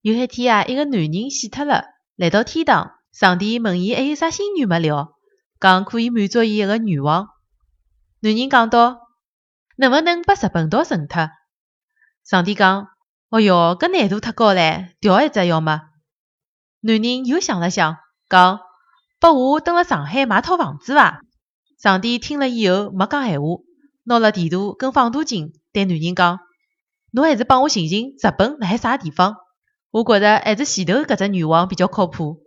有一天啊，一个男人死脱了，来到天堂，上帝问伊还有啥心愿没了，讲可以满足伊一个愿望。男人讲道：“能勿能把日本刀存脱？”上帝讲：“哦哟，搿难度太高唻，调一只要么？”男人又想了想，讲：“拨我蹲辣上海买套房子伐？”上帝听了以后没讲闲话，拿了地图跟放大镜，对男人讲：“侬还是帮我寻寻日本辣海啥地方？我觉着还是前头搿只女王比较靠谱。”